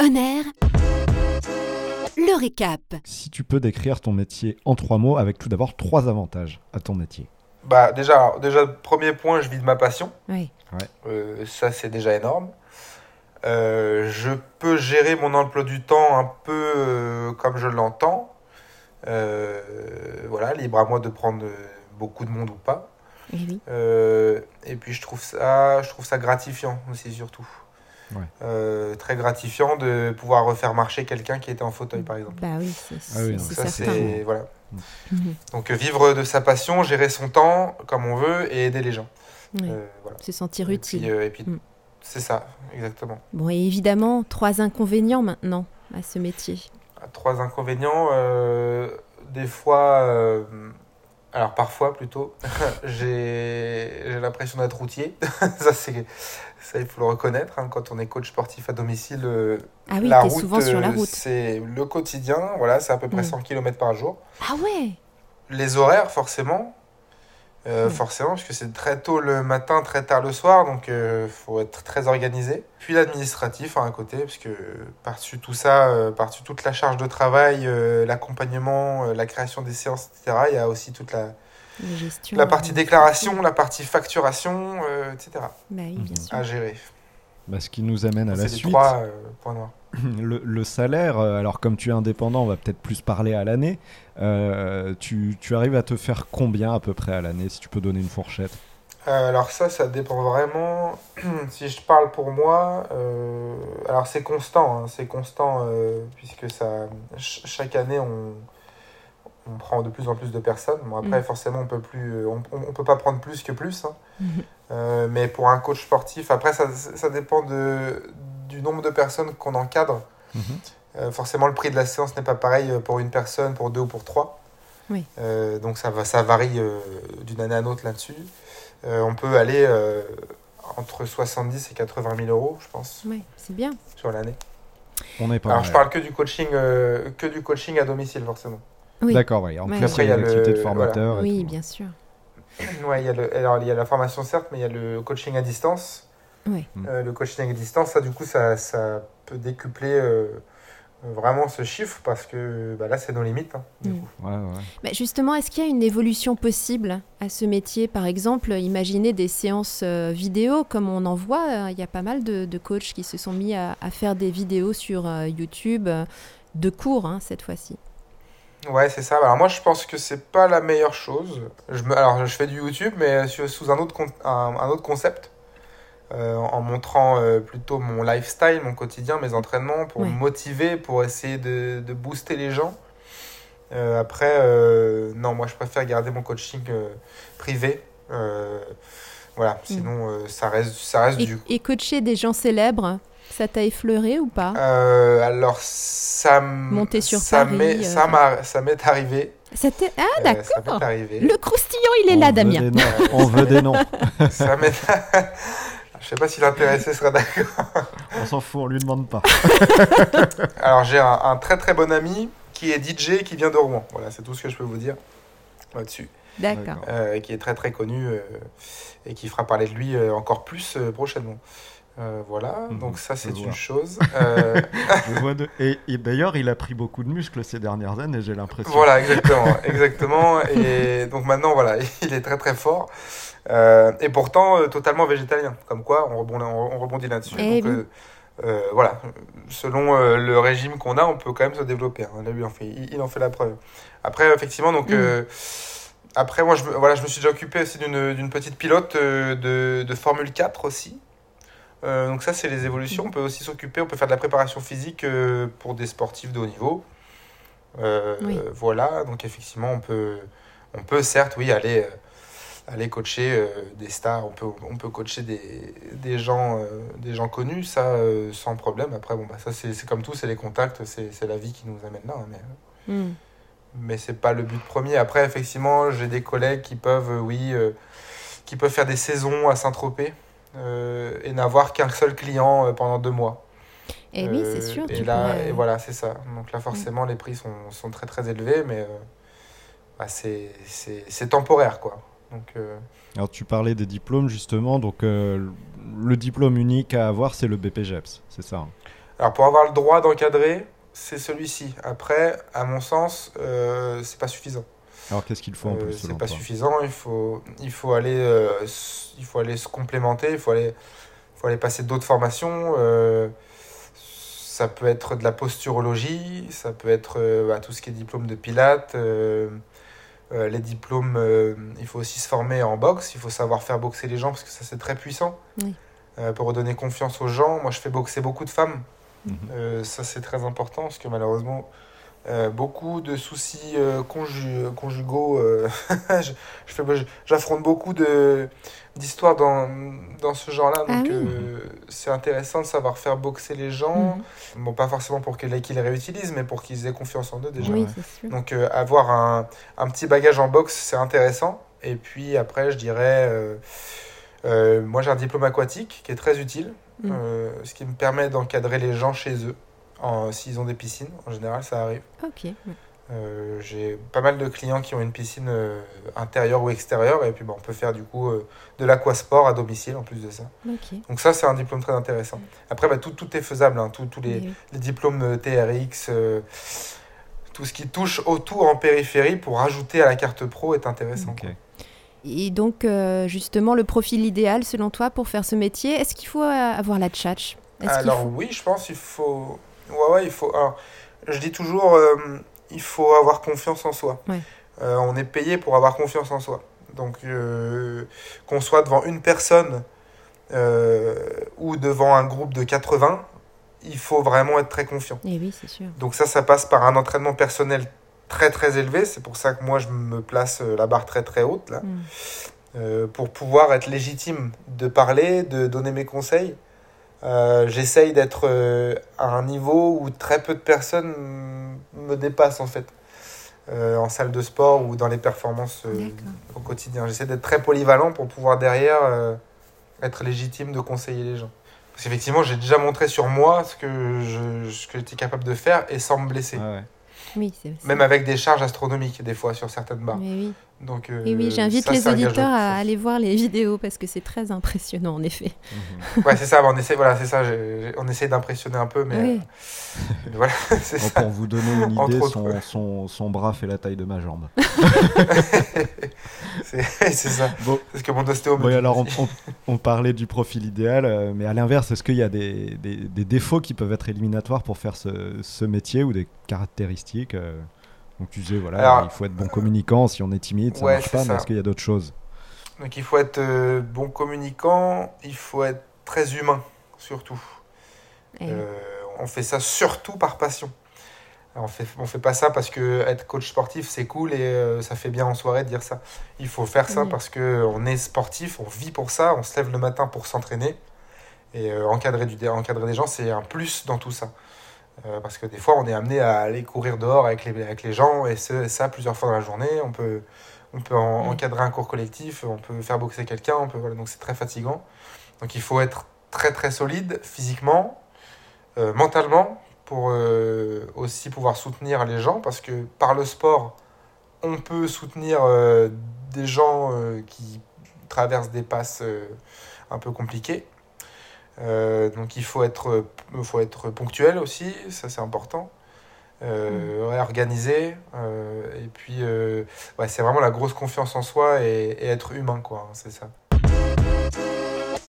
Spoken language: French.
Honneur. Le récap. Si tu peux décrire ton métier en trois mots, avec tout d'abord trois avantages à ton métier. Bah déjà, alors, déjà premier point, je vis de ma passion. Oui. Euh, ça c'est déjà énorme. Euh, je peux gérer mon emploi du temps un peu euh, comme je l'entends. Euh, voilà, libre à moi de prendre beaucoup de monde ou pas. Oui. Euh, et puis je trouve ça, je trouve ça gratifiant aussi surtout. Ouais. Euh, très gratifiant de pouvoir refaire marcher quelqu'un qui était en fauteuil par exemple. Bah oui, c'est Ah oui, certain. voilà. Mhm. Donc euh, vivre de sa passion, gérer son temps comme on veut et aider les gens. Ouais. Euh, voilà. Se sentir Et utile. puis, euh, et puis Mm. c'est ça, exactement. Bon, et évidemment, trois inconvénients maintenant à ce métier. Trois inconvénients. euh, des fois, euh, alors parfois plutôt, j'ai l'impression d'être routier. ça, il faut le reconnaître. hein, quand on est coach sportif à domicile, euh, Ah oui, la t'es route, souvent sur la euh, route. c'est le quotidien. Voilà, c'est à peu près Mm. 100 km par jour. Ah ouais Les horaires, forcément. Euh, Mm. Forcément, parce que c'est très tôt le matin, très tard le soir, donc il faut être très organisé. Puis l'administratif hein, à côté, parce que par-dessus tout ça, euh, par-dessus toute la charge de travail, euh, l'accompagnement, euh, la création des séances, etc., il y a aussi toute la, La gestion. la partie euh, déclaration, la partie facturation, euh, etc., Bah oui, bien sûr. à gérer. Bah, ce qui nous amène à la suite. trois euh, points noirs. Le, le salaire, euh, alors comme tu es indépendant, on va peut-être plus parler à l'année. Euh, tu, tu arrives à te faire combien à peu près à l'année, si tu peux donner une fourchette? Euh, alors ça, ça dépend vraiment. si je parle pour moi, alors c'est constant, hein, c'est constant puisque ça, ch- chaque année on, on prend de plus en plus de personnes. Bon après Mm. forcément on peut plus, euh, on, on- on peut pas prendre plus que plus. hein. Mhm. Euh, mais pour un coach sportif, après ça, ça dépend de, du nombre de personnes qu'on encadre. Mhm. Euh, forcément, le prix de la séance n'est pas pareil pour une personne, pour deux ou pour trois. Oui. Euh, donc ça, va, ça varie euh, d'une année à l'autre là-dessus. Euh, on peut aller euh, entre 70 et 80 000 euros, je pense, Ouais, c'est bien. sur l'année. On est pas Alors mal. je parle que du coaching, euh, que du coaching à domicile forcément. Oui. D'accord, oui. En Ouais. plus, Après, il y a l'activité le- de formateur. Oui, tout. bien sûr. ouais, il y a le, alors il y a la formation certes, mais il y a le coaching à distance. Oui. Euh, le coaching à distance, ça du coup, ça, ça peut décupler euh, vraiment ce chiffre parce que bah, là, c'est nos limites. hein, du Mm. coup. Ouais, ouais. Mais justement, est-ce qu'il y a une évolution possible à ce métier? Par exemple, imaginez des séances euh, vidéo, comme on en voit. euh, Il y a pas mal de, de coachs qui se sont mis à, à faire des vidéos sur euh, YouTube, euh, de cours hein, cette fois-ci. Ouais, c'est ça. Alors moi, je pense que c'est pas la meilleure chose. Je me... Alors, je fais du YouTube, mais sur- sous un autre, con- un, un autre concept, euh, en montrant euh, plutôt mon lifestyle, mon quotidien, mes entraînements, pour me motiver, pour essayer de, de booster les gens. Euh, après, euh, non, moi, je préfère garder mon coaching euh, privé. Euh, voilà, sinon, euh, ça reste, ça reste Et, du... et coacher des gens célèbres, ça t'a effleuré ou pas Euh, alors, ça... m- Monter sur ça Paris, m'est- euh, ça m'a- ça m'est arrivé. Ça t'est- Ah, Euh, d'accord. ça m'est arrivé. Le croustillant, il est On là, Damien. On veut des noms. Ça m'est... Je sais pas si l'intéressé sera d'accord. On s'en fout, on lui demande pas. Alors j'ai un, un très très bon ami qui est DJ qui vient de Rouen. Voilà, c'est tout ce que je peux vous dire là-dessus. D'accord. Euh, qui est très très connu euh, et qui fera parler de lui euh, encore plus euh, prochainement. Euh, voilà, Mhm, donc ça c'est une chose. Euh, Je vois de- Et, et d'ailleurs, il a pris beaucoup de muscles ces dernières années, j'ai l'impression. voilà, exactement, exactement. Et donc maintenant, voilà, il est très très fort. Euh, et pourtant euh, totalement végétalien. Comme quoi, on rebondit, on, on rebondit là-dessus. Eh Donc, euh, euh, voilà, selon euh, le régime qu'on a, on peut quand même se développer. hein. Là, lui, en fait, il, il en fait la preuve. Après, effectivement, donc, Mm. euh, après, moi, je, me- voilà, je me suis déjà occupé aussi d'une d'une petite pilote de, de Formule 4 aussi. Euh, donc ça, c'est les évolutions. On peut aussi s'occuper, on peut faire de la préparation physique euh, pour des sportifs de haut niveau. Euh, Oui. Voilà, donc effectivement, on peut, on peut certes, oui, aller, aller coacher des stars, on peut, on peut coacher des, des, gens, des gens connus, ça, sans problème. Après, bon, bah, ça, c'est comme tout, c'est les contacts, c'est la vie qui nous amène là. hein, mais, Hmm. mais c'est pas le but premier. Après, effectivement, j'ai des collègues qui peuvent, oui, qui peuvent faire des saisons à Saint-Tropez euh, et n'avoir qu'un seul client euh, pendant deux mois. Et Eh oui, Euh, c'est sûr. Et tu là, pourrais- Mm. et voilà, c'est ça. Donc là, forcément, les prix sont, sont très très élevés, mais euh, bah, c'est c'est- c'est temporaire, quoi. Donc, euh, Alors, tu parlais des diplômes, justement. Donc, euh, le diplôme unique à avoir, c'est le BPGEPS, c'est ça hein Alors pour avoir le droit d'encadrer, c'est celui-ci. Après, à mon sens, euh, c'est pas suffisant. Alors qu'est-ce qu'il faut en Euh, plus c'est pas toi suffisant. Il faut, il faut aller, euh, il faut aller se complémenter. Il faut aller, faut aller passer d'autres formations. euh, ça peut être de la posturologie, ça peut être euh, bah, tout ce qui est diplôme de pilates. euh, euh, les diplômes, euh, il faut aussi se former en boxe. Il faut savoir faire boxer les gens parce que ça c'est très puissant. Oui. Euh, pour redonner confiance aux gens. Moi, je fais boxer beaucoup de femmes. Mhm. Euh, ça, c'est très important parce que malheureusement, euh, beaucoup de soucis euh, conju- conjugaux. euh, j'affronte beaucoup d'histoires dans, dans ce genre-là. Ah Donc, oui. euh, c'est intéressant de savoir faire boxer les gens. Mhm. Bon, pas forcément pour qu'ils, qu'ils les réutilisent, mais pour qu'ils aient confiance en eux déjà. Oui, sûr. Donc, euh, avoir un, un petit bagage en boxe, c'est intéressant. Et puis après, je dirais. moi, j'ai un diplôme aquatique qui est très utile, Mm. ce qui me permet d'encadrer les gens chez eux, s'ils ont des piscines. En général, ça arrive. Ok. Euh, j'ai pas mal de clients qui ont une piscine euh, intérieure ou extérieure, et puis bah, on peut faire du coup euh, de l'aquasport à domicile en plus de ça. Ok. Donc, ça, c'est un diplôme très intéressant. Après, bah, tout, tout est faisable, hein, tous tous les, Oui, oui. les diplômes TRX, euh, tout ce qui touche autour en périphérie pour ajouter à la carte pro est intéressant. Ok. Et donc, euh, justement, le profil idéal, selon toi, pour faire ce métier, est-ce qu'il faut avoir la tchatch? Alors faut- oui, je pense qu'il faut... Ouais, ouais, il faut... alors, je dis toujours, euh, il faut avoir confiance en soi. Ouais. Euh, on est payé pour avoir confiance en soi. Donc, euh, qu'on soit devant une personne ou devant un groupe de 80, il faut vraiment être très confiant. Eh oui, c'est sûr. Donc ça, ça passe par un entraînement personnel très très élevé. C'est pour ça que moi, je me place la barre très très haute là, Mm. Euh, pour pouvoir être légitime de parler, de donner mes conseils. Euh, J'essaye d'être euh, à un niveau où très peu de personnes me dépassent en fait, Euh, en salle de sport ou dans les performances euh, au quotidien. J'essaie d'être très polyvalent pour pouvoir derrière euh, être légitime de conseiller les gens. Parce qu'effectivement, j'ai déjà montré sur moi ce que je- ce que j'étais capable de faire et sans me blesser. Ouais, ouais. Oui, c'est c'est- Même avec des charges astronomiques, des fois, sur certaines barres. Mais oui. Donc, euh, Et oui, j'invite ça, les auditeurs à aller voir les vidéos parce que c'est très impressionnant, en effet. Mhm. Ouais, c'est ça, on essaie, voilà, c'est ça, j'ai- on essaie d'impressionner un peu, mais Oui. euh, voilà, c'est Bon, ça. pour vous donner une idée, autres, son, ouais. son, son bras fait la taille de ma jambe. C'est c'est ça. Bon. C'est ce que mon ostéo dit alors on, on- on parlait du profil idéal, euh, mais à l'inverse, est-ce qu'il y a des, des- des défauts qui peuvent être éliminatoires pour faire ce, ce métier ou des caractéristiques euh, Donc tu disais, voilà, Alors, il faut être bon communicant, si on est timide, ça ouais, marche pas, mais est-ce qu'il y a d'autres choses? Donc il faut être euh, bon communicant, il faut être très humain, surtout. Euh, on fait ça surtout par passion. Alors, on fait, on fait pas ça parce que être coach sportif c'est cool et euh, ça fait bien en soirée de dire ça. Il faut faire ça Oui. parce que on est sportif, on vit pour ça, on se lève le matin pour s'entraîner et euh, encadrer, du, encadrer des gens c'est un plus dans tout ça. Euh, parce que des fois on est amené à aller courir dehors avec les, avec les gens et ça plusieurs fois dans la journée. On peut, on peut en- Oui. encadrer un cours collectif, on peut faire boxer quelqu'un, on peut, voilà, donc c'est très fatigant. Donc il faut être très très solide physiquement, euh, mentalement, pour euh, aussi pouvoir soutenir les gens, parce que par le sport, on peut soutenir des gens qui traversent des passes un peu compliquées. Euh, donc il faut être, il faut être ponctuel aussi, ça c'est important. Euh, ouais, organisé. euh, et puis, euh, ouais, c'est vraiment la grosse confiance en soi et, et être humain, quoi. hein, c'est ça.